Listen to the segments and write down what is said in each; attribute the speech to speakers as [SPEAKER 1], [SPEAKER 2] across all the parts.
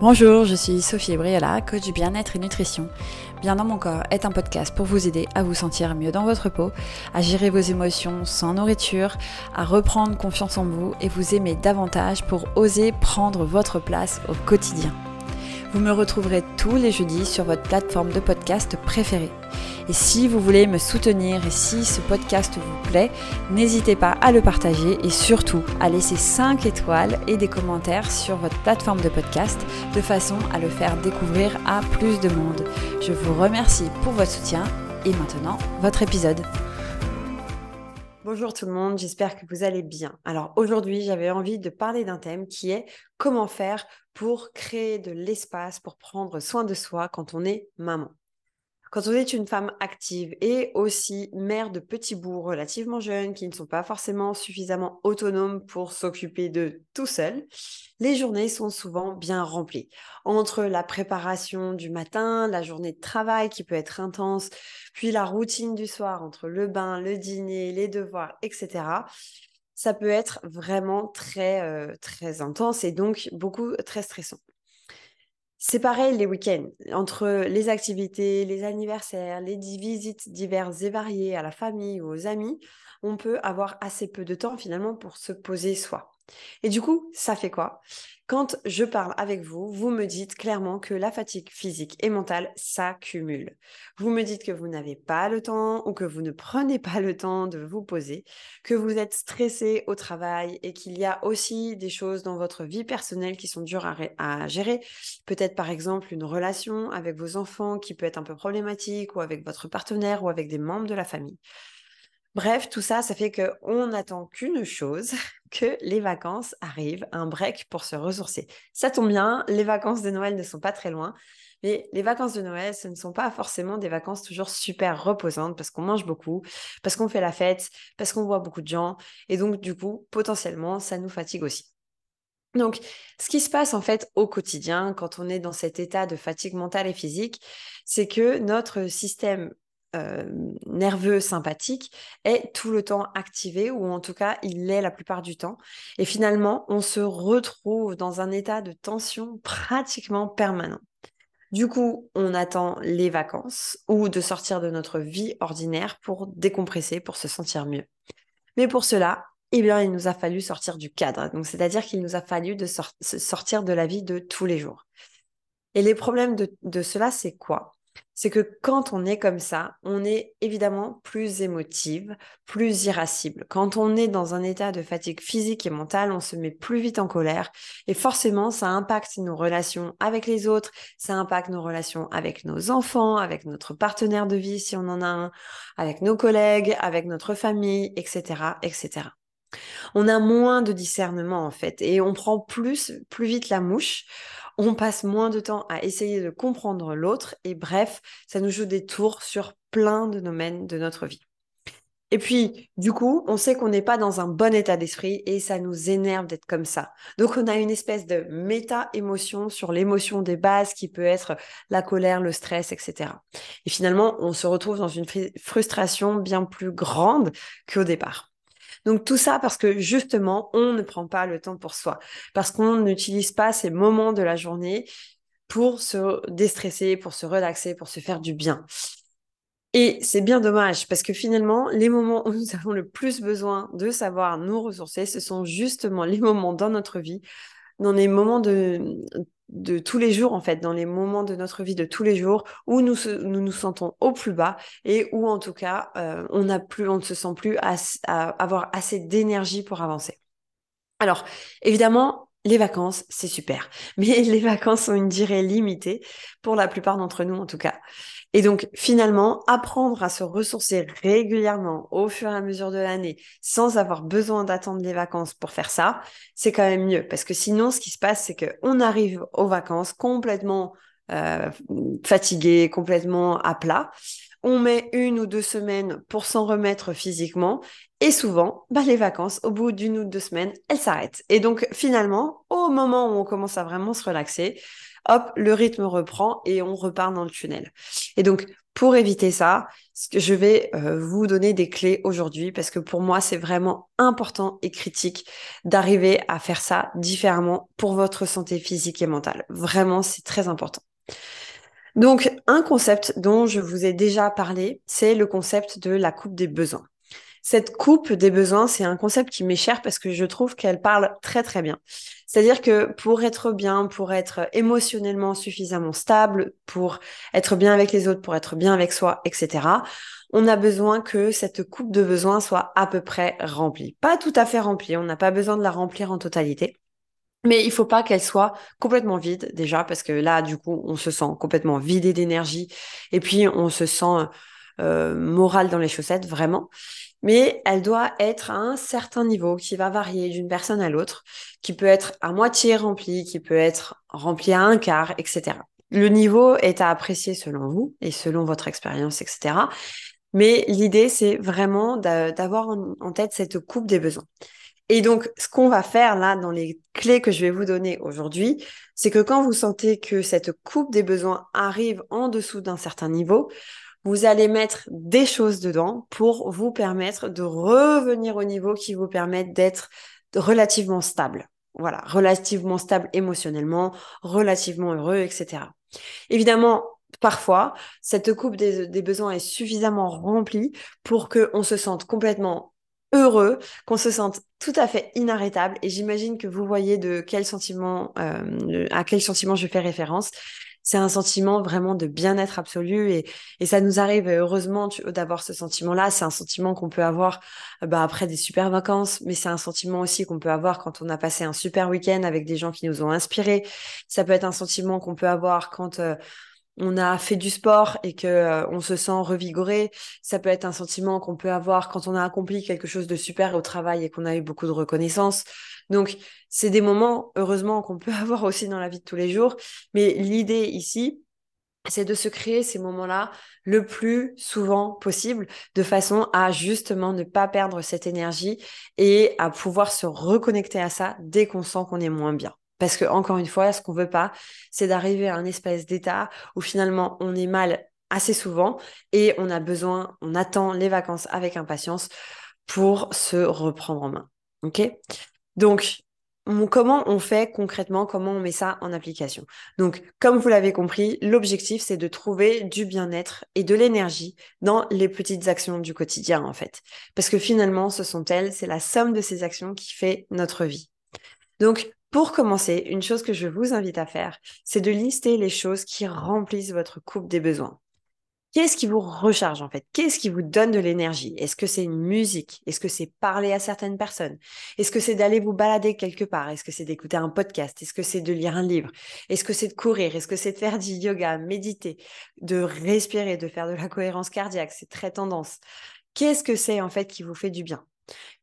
[SPEAKER 1] Bonjour, je suis Sophie Briala, coach bien-être et nutrition. Bien dans mon corps est un podcast pour vous aider à vous sentir mieux dans votre peau, à gérer vos émotions sans nourriture, à reprendre confiance en vous et vous aimer davantage pour oser prendre votre place au quotidien. Vous me retrouverez tous les jeudis sur votre plateforme de podcast préférée. Et si vous voulez me soutenir et si ce podcast vous plaît, n'hésitez pas à le partager et surtout à laisser 5 étoiles et des commentaires sur votre plateforme de podcast de façon à le faire découvrir à plus de monde. Je vous remercie pour votre soutien et maintenant votre épisode. Bonjour tout le monde, j'espère que vous allez bien. Alors aujourd'hui, j'avais envie de parler d'un thème qui est comment faire pour créer de l'espace pour prendre soin de soi quand on est maman. Quand on est une femme active et aussi mère de petits bouts relativement jeunes qui ne sont pas forcément suffisamment autonomes pour s'occuper de tout seul, les journées sont souvent bien remplies. Entre la préparation du matin, la journée de travail qui peut être intense, puis la routine du soir entre le bain, le dîner, les devoirs, etc ça peut être vraiment très, euh, très intense et donc beaucoup très stressant. C'est pareil les week-ends, entre les activités, les anniversaires, les visites diverses et variées à la famille ou aux amis, on peut avoir assez peu de temps finalement pour se poser soi. Et du coup, ça fait quoi? Quand je parle avec vous, vous me dites clairement que la fatigue physique et mentale s'accumule. Vous me dites que vous n'avez pas le temps ou que vous ne prenez pas le temps de vous poser, que vous êtes stressé au travail et qu'il y a aussi des choses dans votre vie personnelle qui sont dures à, gérer. Peut-être par exemple une relation avec vos enfants qui peut être un peu problématique ou avec votre partenaire ou avec des membres de la famille. Bref, tout ça, ça fait qu'on n'attend qu'une chose, que les vacances arrivent, un break pour se ressourcer. Ça tombe bien, les vacances de Noël ne sont pas très loin, mais les vacances de Noël, ce ne sont pas forcément des vacances toujours super reposantes parce qu'on mange beaucoup, parce qu'on fait la fête, parce qu'on voit beaucoup de gens, et donc du coup, potentiellement, ça nous fatigue aussi. Donc, ce qui se passe en fait au quotidien, quand on est dans cet état de fatigue mentale et physique, c'est que notre système nerveux sympathique est tout le temps activé ou en tout cas il l'est la plupart du temps et finalement on se retrouve dans un état de tension pratiquement permanent. Du coup, on attend les vacances ou de sortir de notre vie ordinaire pour décompresser, pour se sentir mieux. Mais pour cela, eh bien, il nous a fallu sortir du cadre. Donc, c'est-à-dire qu'il nous a fallu de sortir de la vie de tous les jours. Et les problèmes de cela, c'est quoi? C'est que quand on est comme ça, on est évidemment plus émotive, plus irascible. Quand on est dans un état de fatigue physique et mentale, on se met plus vite en colère et forcément, ça impacte nos relations avec les autres, ça impacte nos relations avec nos enfants, avec notre partenaire de vie si on en a un, avec nos collègues, avec notre famille, etc., etc. On a moins de discernement en fait et on prend plus, plus vite la mouche on passe moins de temps à essayer de comprendre l'autre et bref, ça nous joue des tours sur plein de domaines de notre vie. Et puis, du coup, on sait qu'on n'est pas dans un bon état d'esprit et ça nous énerve d'être comme ça. Donc, on a une espèce de méta-émotion sur l'émotion des bases qui peut être la colère, le stress, etc. Et finalement, on se retrouve dans une frustration bien plus grande qu'au départ. Donc tout ça parce que justement, on ne prend pas le temps pour soi, parce qu'on n'utilise pas ces moments de la journée pour se déstresser, pour se relaxer, pour se faire du bien. Et c'est bien dommage parce que finalement, les moments où nous avons le plus besoin de savoir nous ressourcer, ce sont justement les moments dans notre vie, dans les moments de, de tous les jours, en fait, dans les moments de notre vie de tous les jours où nous nous, sentons au plus bas et où, en tout cas, euh, on, a plus, on ne se sent plus à, avoir assez d'énergie pour avancer. Alors, évidemment, les vacances, c'est super. Mais les vacances ont une durée limitée, pour la plupart d'entre nous en tout cas. Et donc, finalement, apprendre à se ressourcer régulièrement au fur et à mesure de l'année, sans avoir besoin d'attendre les vacances pour faire ça, c'est quand même mieux. Parce que sinon, ce qui se passe, c'est qu'on arrive aux vacances complètement euh, fatigué, complètement à plat. On met une ou deux semaines pour s'en remettre physiquement. Et souvent, bah, les vacances, au bout d'une ou deux semaines, elles s'arrêtent. Et donc, finalement, au moment où on commence à vraiment se relaxer, hop, le rythme reprend et on repart dans le tunnel. Et donc, pour éviter ça, je vais euh, vous donner des clés aujourd'hui parce que pour moi, c'est vraiment important et critique d'arriver à faire ça différemment pour votre santé physique et mentale. Vraiment, c'est très important. Donc, un concept dont je vous ai déjà parlé, c'est le concept de la coupe des besoins. Cette coupe des besoins, c'est un concept qui m'est cher parce que je trouve qu'elle parle très très bien. C'est-à-dire que pour être bien, pour être émotionnellement suffisamment stable, pour être bien avec les autres, pour être bien avec soi, etc., on a besoin que cette coupe de besoins soit à peu près remplie. Pas tout à fait remplie, on n'a pas besoin de la remplir en totalité. Mais il faut pas qu'elle soit complètement vide déjà parce que là, du coup, on se sent complètement vidé d'énergie et puis on se sent euh, moral dans les chaussettes, vraiment mais elle doit être à un certain niveau qui va varier d'une personne à l'autre, qui peut être à moitié remplie, qui peut être remplie à un quart, etc. Le niveau est à apprécier selon vous et selon votre expérience, etc. Mais l'idée, c'est vraiment d'avoir en tête cette coupe des besoins. Et donc, ce qu'on va faire là dans les clés que je vais vous donner aujourd'hui, c'est que quand vous sentez que cette coupe des besoins arrive en dessous d'un certain niveau, vous allez mettre des choses dedans pour vous permettre de revenir au niveau qui vous permettent d'être relativement stable. Voilà, relativement stable émotionnellement, relativement heureux, etc. Évidemment, parfois, cette coupe des, besoins est suffisamment remplie pour qu'on se sente complètement heureux, qu'on se sente tout à fait inarrêtable. Et j'imagine que vous voyez de quel sentiment, euh, à quel sentiment je fais référence c'est un sentiment vraiment de bien-être absolu et, et ça nous arrive heureusement d'avoir ce sentiment-là. C'est un sentiment qu'on peut avoir bah, après des super vacances, mais c'est un sentiment aussi qu'on peut avoir quand on a passé un super week-end avec des gens qui nous ont inspirés. Ça peut être un sentiment qu'on peut avoir quand on a fait du sport et que euh, on se sent revigoré, ça peut être un sentiment qu'on peut avoir quand on a accompli quelque chose de super au travail et qu'on a eu beaucoup de reconnaissance. Donc, c'est des moments, heureusement, qu'on peut avoir aussi dans la vie de tous les jours. Mais l'idée ici, c'est de se créer ces moments-là le plus souvent possible, de façon à justement ne pas perdre cette énergie et à pouvoir se reconnecter à ça dès qu'on sent qu'on est moins bien. Parce que, encore une fois, ce qu'on veut pas, c'est d'arriver à un espèce d'état où finalement on est mal assez souvent et on a besoin, on attend les vacances avec impatience pour se reprendre en main. OK? Donc, comment on fait concrètement, comment on met ça en application? Donc, comme vous l'avez compris, l'objectif, c'est de trouver du bien-être et de l'énergie dans les petites actions du quotidien, en fait. Parce que finalement, ce sont elles, c'est la somme de ces actions qui fait notre vie. Donc, pour commencer, une chose que je vous invite à faire, c'est de lister les choses qui remplissent votre coupe des besoins. Qu'est-ce qui vous recharge en fait? Qu'est-ce qui vous donne de l'énergie? Est-ce que c'est une musique? Est-ce que c'est parler à certaines personnes? Est-ce que c'est d'aller vous balader quelque part? Est-ce que c'est d'écouter un podcast? Est-ce que c'est de lire un livre? Est-ce que c'est de courir? Est-ce que c'est de faire du yoga, méditer, de respirer, de faire de la cohérence cardiaque? C'est très tendance. Qu'est-ce que c'est en fait qui vous fait du bien?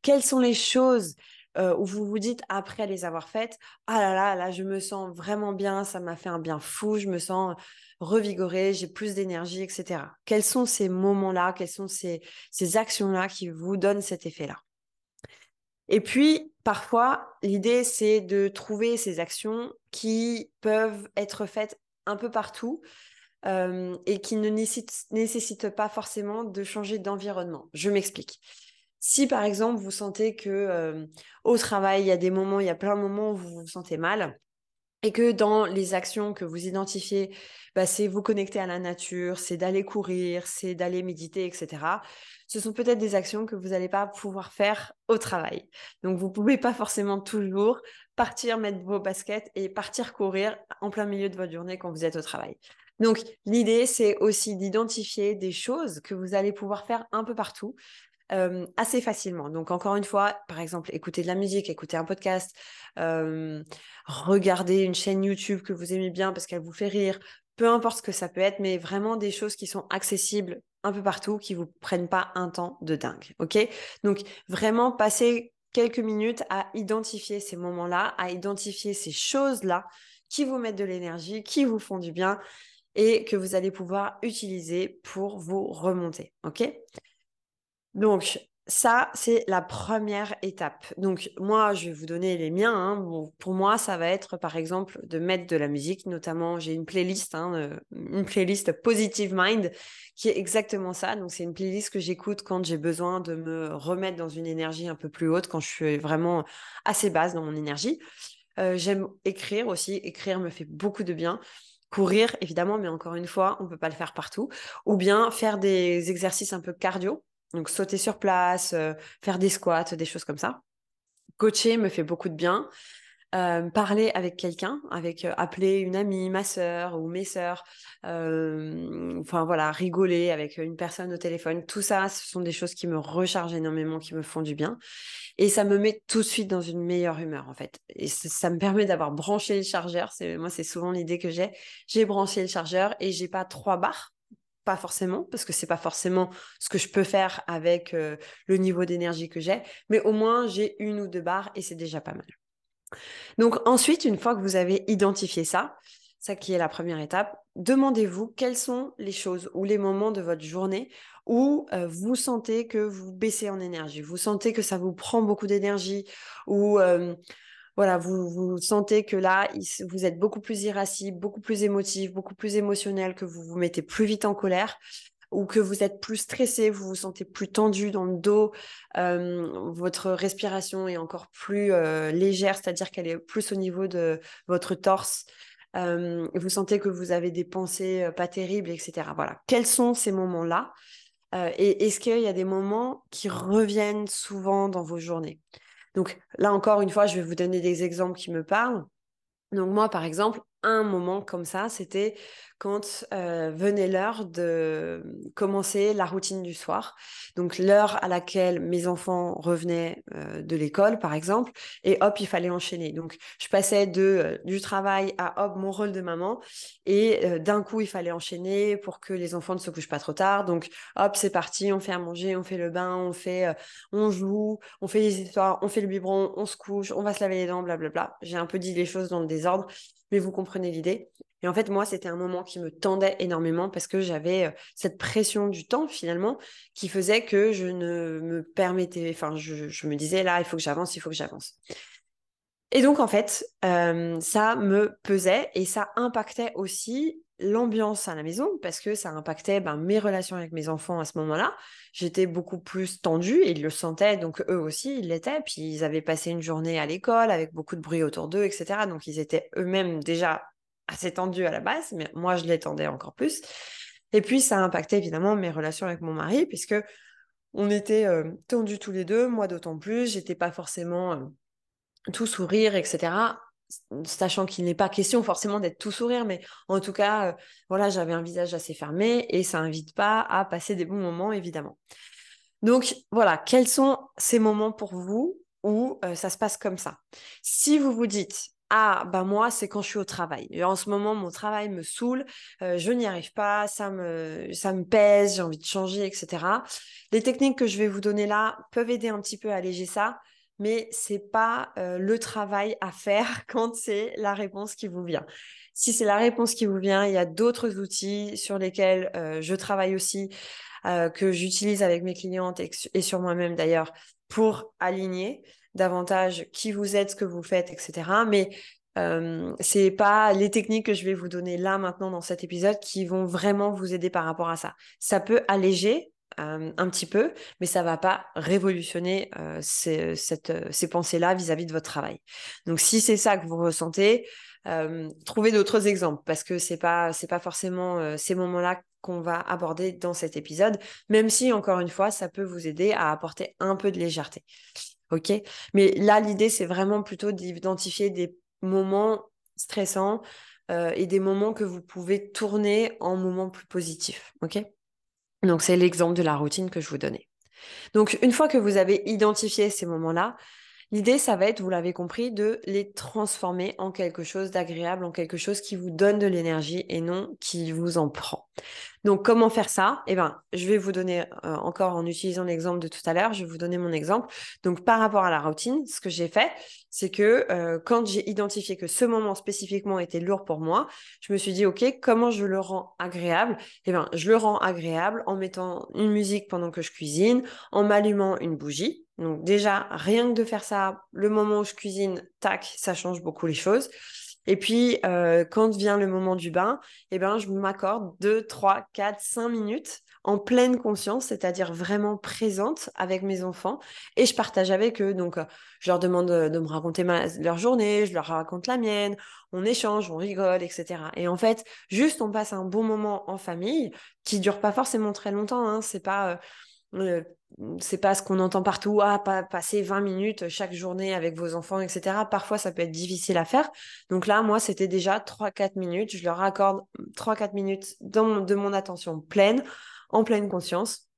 [SPEAKER 1] Quelles sont les choses euh, où vous vous dites après les avoir faites, ah là là, là je me sens vraiment bien, ça m'a fait un bien fou, je me sens revigorée, j'ai plus d'énergie, etc. Quels sont ces moments-là, quelles sont ces, ces actions-là qui vous donnent cet effet-là? Et puis, parfois, l'idée, c'est de trouver ces actions qui peuvent être faites un peu partout, euh, et qui ne nécessitent pas forcément de changer d'environnement. Je m'explique. Si par exemple vous sentez que euh, au travail, il y a des moments, il y a plein de moments où vous vous sentez mal, et que dans les actions que vous identifiez, bah, c'est vous connecter à la nature, c'est d'aller courir, c'est d'aller méditer, etc. Ce sont peut-être des actions que vous n'allez pas pouvoir faire au travail. Donc vous ne pouvez pas forcément toujours partir mettre vos baskets et partir courir en plein milieu de votre journée quand vous êtes au travail. Donc l'idée, c'est aussi d'identifier des choses que vous allez pouvoir faire un peu partout assez facilement. Donc encore une fois, par exemple, écouter de la musique, écouter un podcast, regarder une chaîne YouTube que vous aimez bien parce qu'elle vous fait rire, peu importe ce que ça peut être, mais vraiment des choses qui sont accessibles un peu partout, qui vous prennent pas un temps de dingue. Ok? Donc vraiment passer quelques minutes à identifier ces moments-là, à identifier ces choses-là qui vous mettent de l'énergie, qui vous font du bien et que vous allez pouvoir utiliser pour vous remonter. Donc, ça, c'est la première étape. Donc, moi, je vais vous donner les miens. Hein. pour moi, ça va être, par exemple, de mettre de la musique. Notamment, j'ai une playlist, hein, euh, une playlist Positive Mind, qui est exactement ça. Donc, c'est une playlist que j'écoute quand j'ai besoin de me remettre dans une énergie un peu plus haute, quand je suis vraiment assez basse dans mon énergie. Euh, j'aime écrire aussi. Écrire me fait beaucoup de bien courir évidemment, mais encore une fois, on ne peut pas le faire partout. Ou bien faire des exercices un peu cardio. Donc sauter sur place, euh, faire des squats, des choses comme ça. Coacher me fait beaucoup de bien. Euh, parler avec quelqu'un, avec euh, appeler une amie, ma sœur ou mes sœurs, enfin voilà, rigoler avec une personne au téléphone, tout ça, ce sont des choses qui me rechargent énormément, qui me font du bien. Et ça me met tout de suite dans une meilleure humeur en fait. Et ça me permet d'avoir branché le chargeur. C'est moi, c'est souvent l'idée que j'ai. J'ai branché le chargeur et j'ai pas trois barres pas forcément, parce que c'est pas forcément ce que je peux faire avec euh, le niveau d'énergie que j'ai, mais au moins j'ai une ou deux barres et c'est déjà pas mal. Donc ensuite, une fois que vous avez identifié ça, ça qui est la première étape, demandez-vous quelles sont les choses ou les moments de votre journée où euh, vous sentez que vous baissez en énergie, vous sentez que ça vous prend beaucoup d'énergie ou euh, voilà, vous, vous sentez que là, vous êtes beaucoup plus irascible, beaucoup plus émotif, beaucoup plus émotionnel, que vous vous mettez plus vite en colère ou que vous êtes plus stressé, vous vous sentez plus tendu dans le dos, votre respiration est encore plus légère, c'est-à-dire qu'elle est plus au niveau de votre torse. Vous sentez que vous avez des pensées pas terribles, etc. Voilà. Quels sont ces moments-là Et est-ce qu'il y a des moments qui reviennent souvent dans vos journées? Donc là encore une fois, je vais vous donner des exemples qui me parlent. Donc moi, par exemple, un moment comme ça, c'était quand euh, venait l'heure de commencer la routine du soir. Donc l'heure à laquelle mes enfants revenaient euh, de l'école, par exemple, et hop, il fallait enchaîner. Donc je passais de euh, du travail à hop mon rôle de maman, et d'un coup il fallait enchaîner pour que les enfants ne se couchent pas trop tard. Donc hop, c'est parti, on fait à manger, on fait le bain, on fait, on joue, on fait les histoires, on fait le biberon, on se couche, on va se laver les dents, blablabla. J'ai un peu dit les choses dans le désordre, mais vous comprenez l'idée. Et en fait, moi, c'était un moment qui me tendait énormément parce que j'avais euh, cette pression du temps finalement qui faisait que je ne me permettais, enfin, je, me disais là, il faut que j'avance, il faut que j'avance. Et donc, en fait, euh, ça me pesait et ça impactait aussi l'ambiance à la maison parce que ça impactait ben, mes relations avec mes enfants à ce moment-là. J'étais beaucoup plus tendue ils le sentaient, donc eux aussi, ils l'étaient. Puis ils avaient passé une journée à l'école avec beaucoup de bruit autour d'eux, etc. Donc ils étaient eux-mêmes déjà assez tendus à la base, mais moi, je l'étendais encore plus. Et puis, ça a impacté évidemment mes relations avec mon mari, puisque on était euh, tendus tous les deux, moi d'autant plus, j'étais pas forcément euh, tout sourire, etc sachant qu'il n'est pas question forcément d'être tout sourire, mais en tout cas, euh, voilà, j'avais un visage assez fermé et ça n'invite pas à passer des bons moments, évidemment. Donc voilà, quels sont ces moments pour vous où euh, ça se passe comme ça? Si vous vous dites, ah, bah moi, c'est quand je suis au travail. en ce moment, mon travail me saoule, euh, je n'y arrive pas, ça me, ça me pèse, j'ai envie de changer, etc. Les techniques que je vais vous donner là peuvent aider un petit peu à alléger ça mais c'est pas euh, le travail à faire quand c'est la réponse qui vous vient. Si c'est la réponse qui vous vient, il y a d'autres outils sur lesquels euh, je travaille aussi, euh, que j'utilise avec mes clientes et, sur moi-même d'ailleurs, pour aligner davantage qui vous êtes, ce que vous faites, etc. Mais euh, c'est pas les techniques que je vais vous donner là maintenant dans cet épisode qui vont vraiment vous aider par rapport à ça. Ça peut alléger un petit peu, mais ça va pas révolutionner ces pensées-là vis-à-vis de votre travail. Donc si c'est ça que vous ressentez, trouvez d'autres exemples parce que c'est pas c'est pas forcément ces moments-là qu'on va aborder dans cet épisode, même si encore une fois ça peut vous aider à apporter un peu de légèreté. Ok, mais là l'idée c'est vraiment plutôt d'identifier des moments stressants et des moments que vous pouvez tourner en moments plus positifs. Ok? Donc, c'est l'exemple de la routine que je vous donnais. Donc, une fois que vous avez identifié ces moments-là, l'idée, ça va être, vous l'avez compris, de les transformer en quelque chose d'agréable, en quelque chose qui vous donne de l'énergie et non qui vous en prend. Donc, comment faire ça? Eh bien, je vais vous donner euh, encore en utilisant l'exemple de tout à l'heure, je vais vous donner mon exemple. Donc, par rapport à la routine, ce que j'ai fait, c'est que euh, quand j'ai identifié que ce moment spécifiquement était lourd pour moi, je me suis dit, OK, comment je le rends agréable? Eh bien, je le rends agréable en mettant une musique pendant que je cuisine, en m'allumant une bougie. Donc, déjà, rien que de faire ça, le moment où je cuisine, tac, ça change beaucoup les choses. Et puis, euh, quand vient le moment du bain, eh ben, je m'accorde 2, 3, 4, 5 minutes en pleine conscience, c'est-à-dire vraiment présente avec mes enfants. Et je partage avec eux. Donc, euh, je leur demande de, me raconter leur journée, je leur raconte la mienne, on échange, on rigole, etc. Et en fait, juste on passe un bon moment en famille qui dure pas forcément très longtemps. Hein. C'est pas... Euh, euh, c'est pas ce qu'on entend partout, ah, pas passer 20 minutes chaque journée avec vos enfants, etc. Parfois, ça peut être difficile à faire. Donc là, moi, c'était déjà 3-4 minutes. Je leur accorde 3-4 minutes de mon attention pleine, en pleine conscience,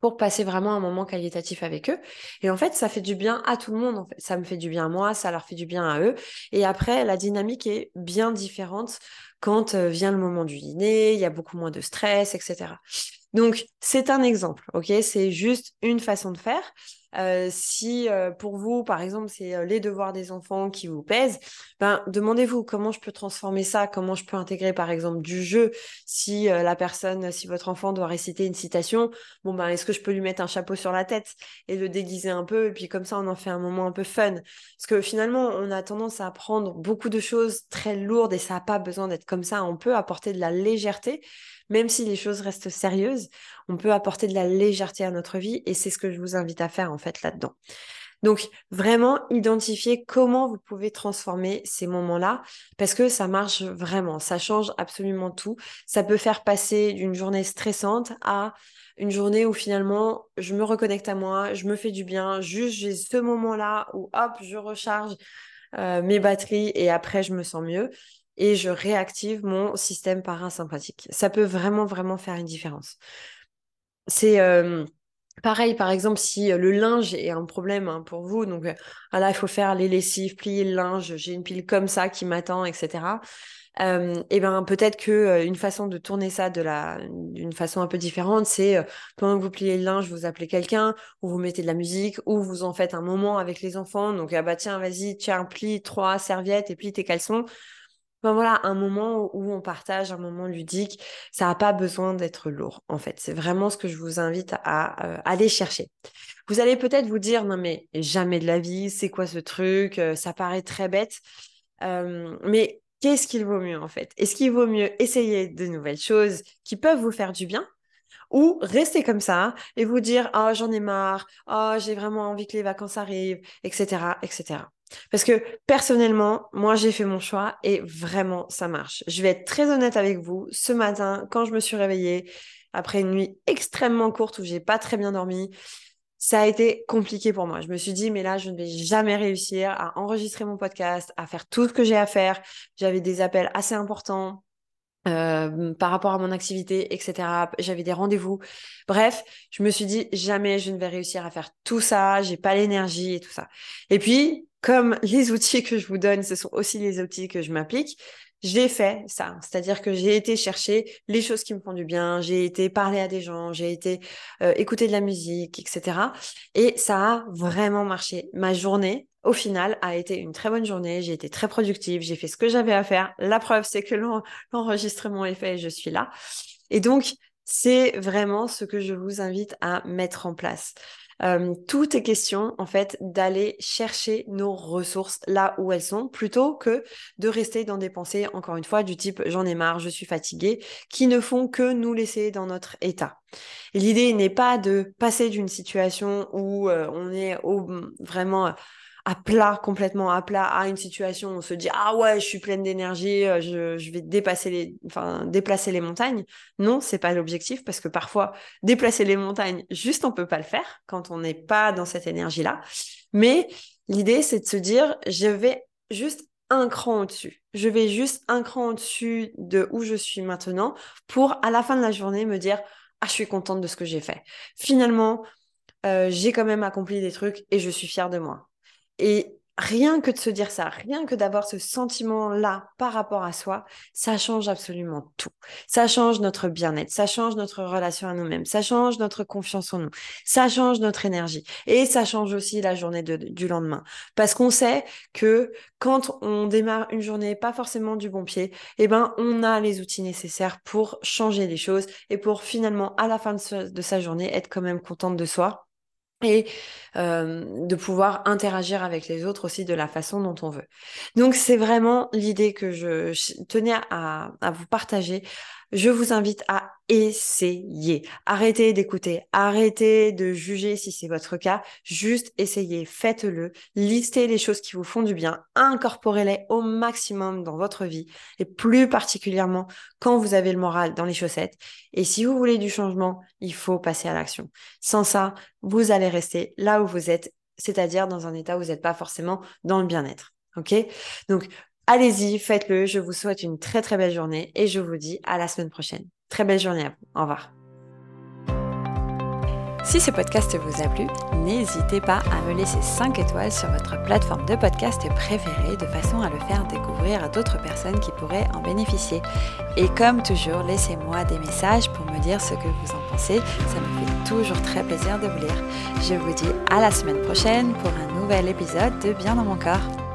[SPEAKER 1] pour passer vraiment un moment qualitatif avec eux. Et en fait, ça fait du bien à tout le monde. Ça me fait du bien à moi, ça leur fait du bien à eux. Et après, la dynamique est bien différente quand euh, vient le moment du dîner, il y a beaucoup moins de stress, etc. Donc, c'est un exemple, ok? C'est juste une façon de faire. Euh, si euh, pour vous, par exemple, c'est euh, les devoirs des enfants qui vous pèsent, ben, demandez-vous comment je peux transformer ça, comment je peux intégrer, par exemple, du jeu. Si la personne, si votre enfant doit réciter une citation, bon ben, est-ce que je peux lui mettre un chapeau sur la tête et le déguiser un peu, et puis comme ça, on en fait un moment un peu fun. Parce que finalement, on a tendance à apprendre beaucoup de choses très lourdes et ça n'a pas besoin d'être comme ça. On peut apporter de la légèreté même si les choses restent sérieuses, on peut apporter de la légèreté à notre vie et c'est ce que je vous invite à faire en fait là-dedans. Donc vraiment identifier comment vous pouvez transformer ces moments-là parce que ça marche vraiment, ça change absolument tout. Ça peut faire passer d'une journée stressante à une journée où finalement je me reconnecte à moi, je me fais du bien, juste j'ai ce moment-là où hop, je recharge euh, mes batteries et après je me sens mieux et je réactive mon système parasympathique. Ça peut vraiment, vraiment faire une différence. C'est euh, pareil, par exemple, si euh, le linge est un problème hein, pour vous, donc euh, il faut faire les lessives, plier le linge, j'ai une pile comme ça qui m'attend, etc. et eh ben peut-être que une façon de tourner ça de la d'une façon un peu différente, c'est pendant que vous pliez le linge, vous appelez quelqu'un, ou vous mettez de la musique, ou vous en faites un moment avec les enfants. Donc ah bah tiens, vas-y, tiens, plie trois serviettes et plie tes caleçons voilà, un moment où on partage, un moment ludique, ça n'a pas besoin d'être lourd, en fait. C'est vraiment ce que je vous invite à euh, aller chercher. Vous allez peut-être vous dire, non mais jamais de la vie, c'est quoi ce truc euh, Ça paraît très bête. Euh, mais qu'est-ce qu'il vaut mieux, en fait? Est-ce qu'il vaut mieux essayer de nouvelles choses qui peuvent vous faire du bien ou rester comme ça et vous dire, oh, j'en ai marre, oh, j'ai vraiment envie que les vacances arrivent, etc., etc. Parce que personnellement, moi, j'ai fait mon choix et vraiment, ça marche. Je vais être très honnête avec vous. Ce matin, quand je me suis réveillée, après une nuit extrêmement courte où j'ai pas très bien dormi, ça a été compliqué pour moi. Je me suis dit, mais là, je ne vais jamais réussir à enregistrer mon podcast, à faire tout ce que j'ai à faire. J'avais des appels assez importants. Euh, par rapport à mon activité, etc. J'avais des rendez-vous. Bref, je me suis dit jamais je ne vais réussir à faire tout ça. J'ai pas l'énergie et tout ça. Et puis, comme les outils que je vous donne, ce sont aussi les outils que je m'applique, j'ai fait ça. C'est-à-dire que j'ai été chercher les choses qui me font du bien, j'ai été parler à des gens, j'ai été euh, écouter de la musique, etc. Et ça a vraiment marché. Ma journée, au final, a été une très bonne journée. J'ai été très productive, j'ai fait ce que j'avais à faire. La preuve, c'est que l'enregistrement est fait et je suis là. Et donc, c'est vraiment ce que je vous invite à mettre en place. Euh, tout est question en fait d'aller chercher nos ressources là où elles sont plutôt que de rester dans des pensées encore une fois du type j'en ai marre, je suis fatiguée qui ne font que nous laisser dans notre état. L'idée n'est pas de passer d'une situation où euh, on est au, vraiment à plat, complètement à plat, à une situation où on se dit ah ouais, je suis pleine d'énergie, euh, je, je, vais dépasser les, enfin déplacer les montagnes. Non, c'est pas l'objectif parce que parfois déplacer les montagnes, juste on peut pas le faire quand on n'est pas dans cette énergie-là. Mais l'idée c'est de se dire je vais juste un cran au-dessus. Je vais juste un cran au-dessus de où je suis maintenant pour à la fin de la journée me dire ah je suis contente de ce que j'ai fait. Finalement, euh, j'ai quand même accompli des trucs et je suis fière de moi. Et rien que de se dire ça, rien que d'avoir ce sentiment-là par rapport à soi, ça change absolument tout. Ça change notre bien-être, ça change notre relation à nous-mêmes, ça change notre confiance en nous, ça change notre énergie et ça change aussi la journée du lendemain. Parce qu'on sait que quand on démarre une journée pas forcément du bon pied, eh ben, on a les outils nécessaires pour changer les choses et pour finalement, à la fin de, de sa journée, être quand même contente de soi et de pouvoir interagir avec les autres aussi de la façon dont on veut. Donc c'est vraiment l'idée que je tenais à, vous partager je vous invite à essayer. Arrêtez d'écouter, arrêtez de juger si c'est votre cas, juste essayez, faites-le, listez les choses qui vous font du bien, incorporez-les au maximum dans votre vie et plus particulièrement quand vous avez le moral dans les chaussettes. Et si vous voulez du changement, il faut passer à l'action. Sans ça, vous allez rester là où vous êtes, c'est-à-dire dans un état où vous n'êtes pas forcément dans le bien-être. OK? Donc, Allez-y, faites-le. Je vous souhaite une très très belle journée et je vous dis à la semaine prochaine. Très belle journée à vous. Au revoir.
[SPEAKER 2] Si ce podcast vous a plu, n'hésitez pas à me laisser 5 étoiles sur votre plateforme de podcast préférée de façon à le faire découvrir à d'autres personnes qui pourraient en bénéficier. Et comme toujours, laissez-moi des messages pour me dire ce que vous en pensez. Ça me fait toujours très plaisir de vous lire. Je vous dis à la semaine prochaine pour un nouvel épisode de Bien dans mon corps.